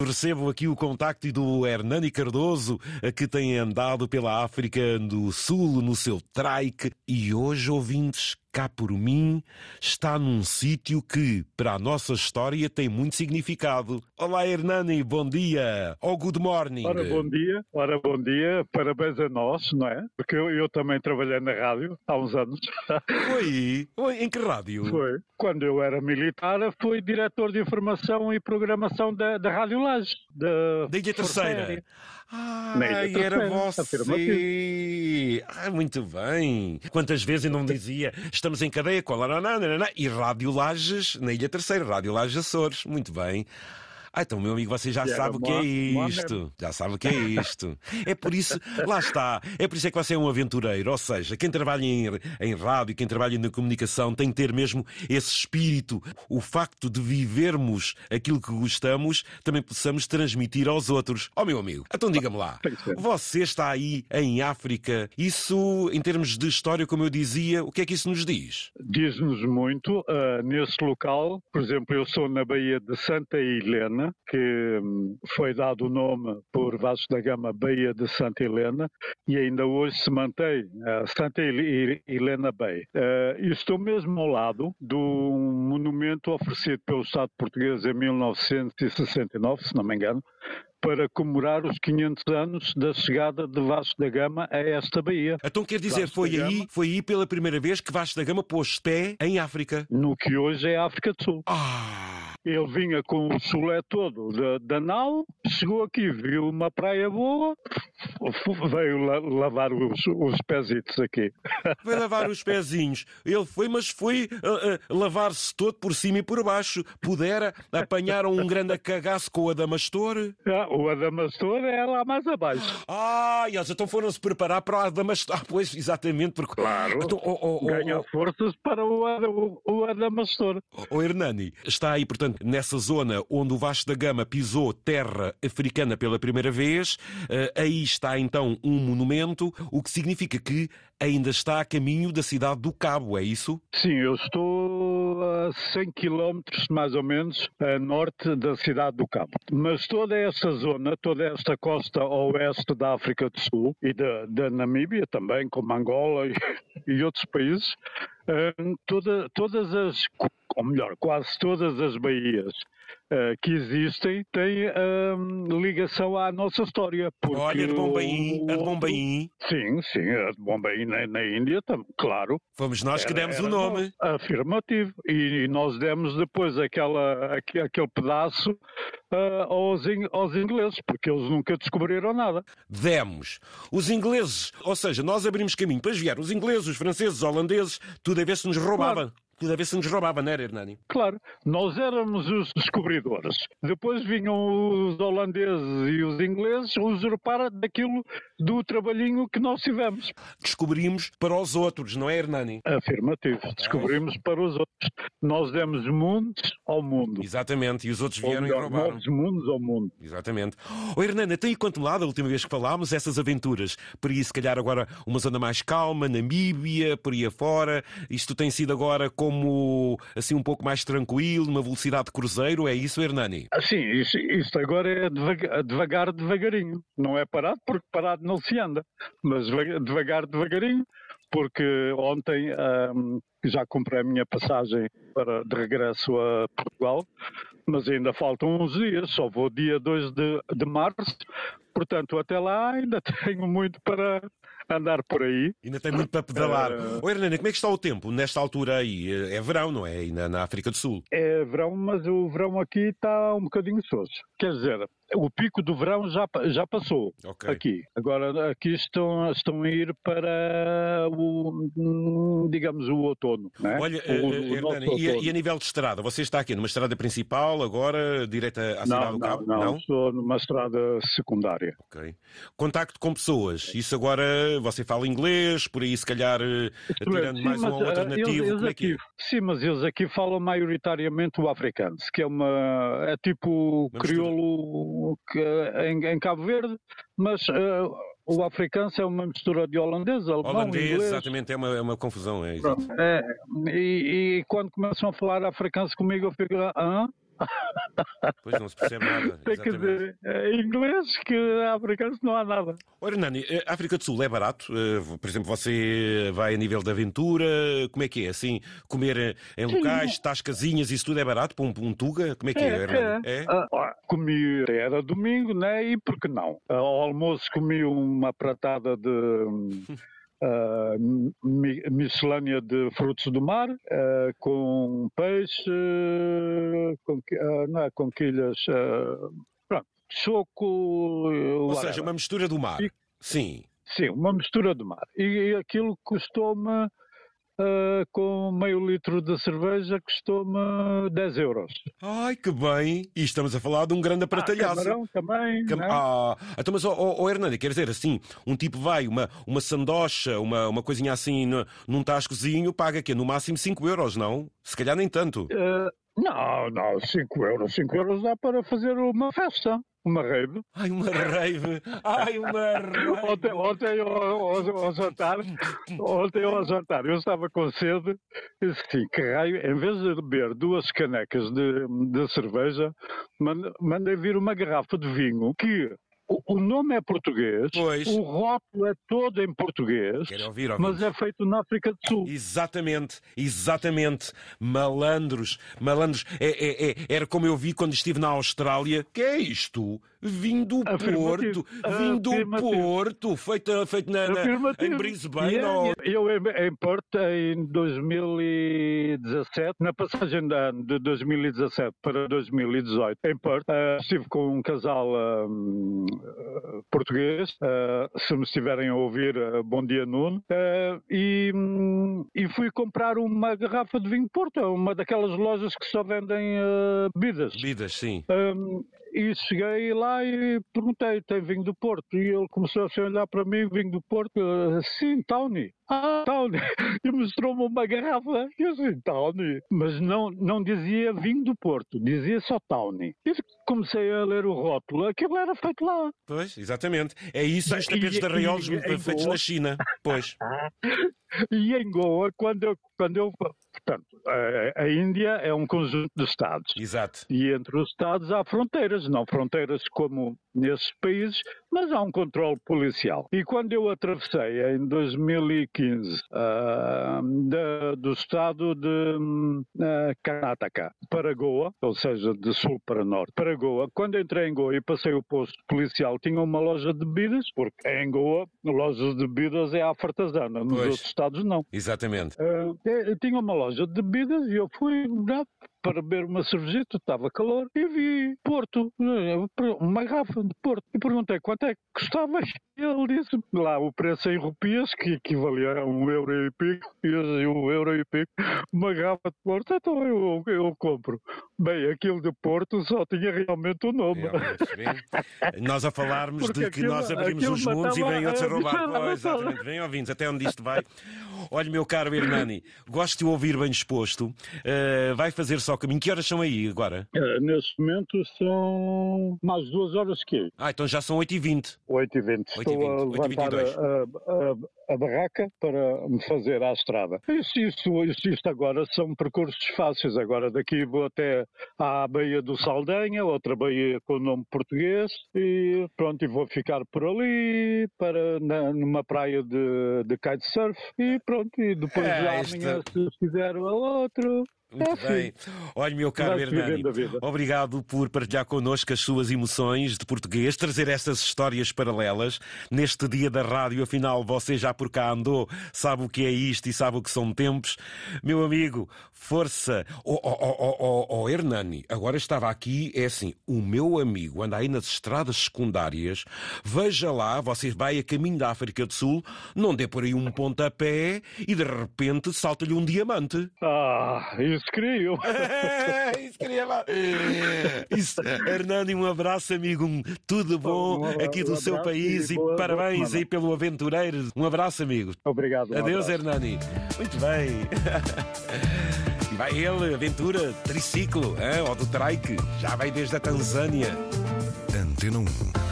Recebo aqui o contacto do Hernani Cardoso, que tem andado pela África do Sul no seu trike. E hoje, ouvintes, cá por mim, está num sítio que, para a nossa história, tem muito significado. Olá, Hernani, bom dia. Ou oh, good morning. Ora, bom dia. Ora, bom dia. Parabéns a nós, não é? Porque eu, eu também trabalhei na rádio há uns anos. Foi? Foi? Em que rádio? Foi. Quando eu era militar, fui diretor de informação e programação da, da Rádio Laje. Da, da Ilha Terceira. Ah, era você. Ah, muito bem. Quantas vezes eu não dizia estamos em cadeia com a e Rádio Lages na Ilha Terceira, Rádio Lages Açores. Muito bem. Ah, então, meu amigo, você já yeah, sabe o que é isto. Já sabe o que é isto. É por isso, lá está. É por isso é que você é um aventureiro. Ou seja, quem trabalha em, em rádio, quem trabalha na comunicação, tem que ter mesmo esse espírito. O facto de vivermos aquilo que gostamos, também possamos transmitir aos outros. Ó, oh, meu amigo, então diga-me lá. Você está aí em África. Isso, em termos de história, como eu dizia, o que é que isso nos diz? Diz-nos muito. Uh, nesse local, por exemplo, eu sou na Baía de Santa Helena Helena, que hum, foi dado o nome por Vasco da Gama Baía de Santa Helena e ainda hoje se mantém a Santa Helena Bay. Uh, e estou mesmo ao lado de um monumento oferecido pelo Estado português em 1969, se não me engano, para comemorar os 500 anos da chegada de Vasco da Gama a esta baía. Então quer dizer, Vasco foi aí, foi aí pela primeira vez que Vasco da Gama pôs pé em África? No que hoje é a África do Sul. Ah! Ele vinha com o chulé todo da, da nau, chegou aqui, viu uma praia boa, veio la, lavar os, os pezitos aqui. Veio lavar os pezinhos. Ele foi, mas foi uh, uh, lavar-se todo por cima e por baixo. Pudera apanhar um grande cagaço com o Adamastor? Ah, o Adamastor é lá mais abaixo. Ah, e eles então foram-se preparar para o Adamastor. Ah, pois, exatamente. Porque... Claro, então, oh, oh, oh, ganha forças para o, o, o Adamastor. O oh, Hernani, está aí, portanto, nessa zona onde o Vasco da Gama pisou terra africana pela primeira vez. Uh, aí está então um monumento, o que significa que ainda está a caminho da cidade do Cabo, é isso? Sim, eu estou a 100 quilómetros mais ou menos a norte da cidade do Cabo. Mas toda essa zona, toda esta costa oeste da África do Sul e da, da Namíbia também, como Angola e, e outros países, eh, toda, todas as ou melhor, quase todas as baías uh, que existem têm uh, ligação à nossa história. Olha, de Bombaim, a de Bombaim. Sim, sim, a de Bombaim na, na Índia, tam, claro. Fomos nós que demos o nome. Afirmativo. E, e, nós demos depois aquela, aquele pedaço uh, aos, aos ingleses, porque eles nunca descobriram nada. Demos. Os ingleses, ou seja, nós abrimos caminho, depois vieram os ingleses, os franceses, os holandeses, tudo a ver se nos roubavam. Claro. Tudo a ver se nos roubava, não era, Hernani? Claro, nós éramos os descobridores. Depois vinham os holandeses e os ingleses usurpar daquilo do trabalhinho que nós tivemos. Descobrimos para os outros, não é, Hernani? Afirmativo, descobrimos para os outros. Nós demos mundos ao mundo. Exatamente, e os outros vieram melhor, e roubaram. Novos mundos ao mundo. Exatamente. Oh, Hernani, tem quanto lado a última vez que falámos essas aventuras? Por aí, se calhar, agora uma zona mais calma, Namíbia, por aí afora. Isto tem sido agora com como assim um pouco mais tranquilo, uma velocidade de cruzeiro, é isso, Hernani? Ah, sim, isso, agora é devagar, devagar, devagarinho. Não é parado, porque parado não se anda, mas devagar, devagarinho, porque ontem um, já comprei a minha passagem para, de regresso a Portugal, mas ainda faltam uns dias, só vou dia 2 de, de março, portanto até lá ainda tenho muito para, andar por aí. Ainda tem muito para pedalar. Uh... Oh, Hernani, como é que está o tempo nesta altura aí? É verão, não é? Aí na, na África do Sul. É verão, mas o verão aqui está um bocadinho soso. Quer dizer, o pico do verão já, já passou okay. aqui. Agora aqui estão, estão a ir para o, digamos, o outono. Né? Olha, o, o eh, Hernani, e, a, e, a, nível de estrada? Você está aqui numa estrada principal, agora direta à cidade do Cabo? Não, não, estou numa estrada secundária. Ok. Contacto com pessoas, isso agora você fala inglês, por aí se calhar eh, tirando mais um ou outro nativo, eles, eles é aqui, é? Sim, mas eles aqui falam maioritariamente o africano, que é uma, é tipo crioulo que, em, em Cabo Verde, mas uh, o africano é uma mistura de holandês, alemão, holandês, inglês. exatamente, é uma, é uma confusão. É, é e, e, quando começam a falar africano comigo, eu fico ah, Pois não se percebe nada. Tem que dizer, em inglês que africanos não há nada. Ora, Nani, a África do Sul é barato? Eh, por exemplo, você vai a nível de aventura, como é que é? Assim, comer em locais, Sim. tascazinhas, isso tudo é barato para um, um tuga? Como é que é? é, é? é? Comi, era domingo, né? E por que não? Ao almoço comi uma pratada de... Uh, miscelânea de frutos do mar, uh, com peixe, com, uh, não é, com quilhas, pronto, choco. Ou seja, uma mistura do mar. E, Sim. Sim, uma mistura do mar. E, e aquilo custou-me uh, com meio litro de cerveja custou-me 10 euros. Ai, que bem! E estamos a falar de um grande apratalhaço. Ah, também. Cam... É? Ah, então, mas, oh, oh, oh, Hernani, quer dizer assim, um tipo vai, uma, uma sandocha, uma, uma coisinha assim no, num tascozinho, paga que No máximo 5 euros, não? Se calhar nem tanto. Uh, não, não, 5 euros. 5 euros dá para fazer uma festa. Uma rave. Ai, uma rave! Ai, uma rave! Ontem, ontem ao, ao, ao, jantar, ontem ao jantar, eu estava com sede e disse assim, que raio, em vez de beber duas canecas de, de cerveja, mandei vir uma garrafa de vinho que o, nome é português, pois. o rótulo é todo em português, ouvir, mas é feito na África do Sul. Exatamente, exatamente. Malandros, malandros. É, é, é, era como eu vi quando estive na Austrália. Que é isto? Vim do Porto, vim do Porto, feito, feito na, na, em Brisbane. Yeah, yeah. Eu em Porto em 2017, na passagem de ano de 2017 para 2018, em Porto, uh, estive com um casal uh, português, uh, se me estiverem a ouvir, bom dia Nuno, e, um, e fui comprar uma garrafa de vinho Porto, uma daquelas lojas que só vendem bebidas. Bebidas, sim. E cheguei lá e perguntei, tem vinho do Porto? E ele começou a olhar para mim, vinho do Porto? Sim, Tony. Ah, Tony. E mostrou-me uma garrafa. E eu disse, Tony. Mas não, não dizia vinho do Porto, dizia só Tony. E comecei a ler o rótulo. Aquilo era feito lá. Pois, exatamente. É isso os tapetes de arraiolos feitos na China. Pois. E em Goa, quando eu, quando eu portanto, a, a, Índia é um conjunto de Estados. Exato. E entre os Estados há fronteiras, não fronteiras como nesses países, mas há um controle policial. E quando eu atravessei em 2015 uh, ah, de, do estado de uh, Karnataka para Goa, ou seja, de sul para norte, para Goa, quando entrei em Goa e passei o posto policial, tinha uma loja de bebidas, porque em Goa, lojas de bebidas é a fartazana, nos pois. outros estados não. Exatamente. Uh, tinha uma loja de bebidas e eu fui para beber uma cervejita, estava calor, e vi Porto, uma garrafa de Porto. E perguntei quanto é que custava. Ele disse lá o preço em rupias, que equivalia a um euro e pico, e eu um euro e pico, uma garrafa de Porto, então eu, eu compro. Bem, aquilo de Porto só tinha realmente o nome. nós a falarmos Porque de que aquilo, nós abrimos os mundos e vêm outros a roubar. Pois, exatamente, vem ouvintes, até onde isto vai. Olha, meu caro Hernani, gosto de o ouvir bem disposto. Uh, vai fazer só o caminho. Que horas são aí agora? Uh, neste momento são mais duas horas que Ah, então já são 8h20. 8h20. Estou a levantar a, a, a, barraca para me fazer à estrada. Isso, isso, isso, isto agora são percursos fáceis. Agora daqui vou até à Baía do Saldanha, outra baía com o nome português, e pronto, e vou ficar por ali, para, na, numa praia de, de kitesurf, e pronto, e depois é, amanhã, se fizer a outro, muito é bem. Olha, meu caro Hernani, obrigado por partilhar connosco as suas emoções de português, trazer estas histórias paralelas neste dia da rádio. Afinal, você já por cá andou, sabe o que é isto e sabe o que são tempos. Meu amigo, força. Oh, oh, oh, oh, oh Hernani, agora estava aqui, é assim, o meu amigo anda aí nas estradas secundárias, veja lá, você vai a caminho da África do Sul, não dê por aí um pontapé e de repente salta-lhe um diamante. Ah, isso queria eu. isso queria lá. Isso. Hernani, um abraço, amigo. Um, tudo bom um, aqui do um seu país e, e parabéns aí pelo aventureiro. Um abraço, amigo. Obrigado. Adeus, Hernani. Muito bem. Vai ele, aventura, triciclo, hein? ou do trike. Já vai desde a Tanzânia. Antena 1.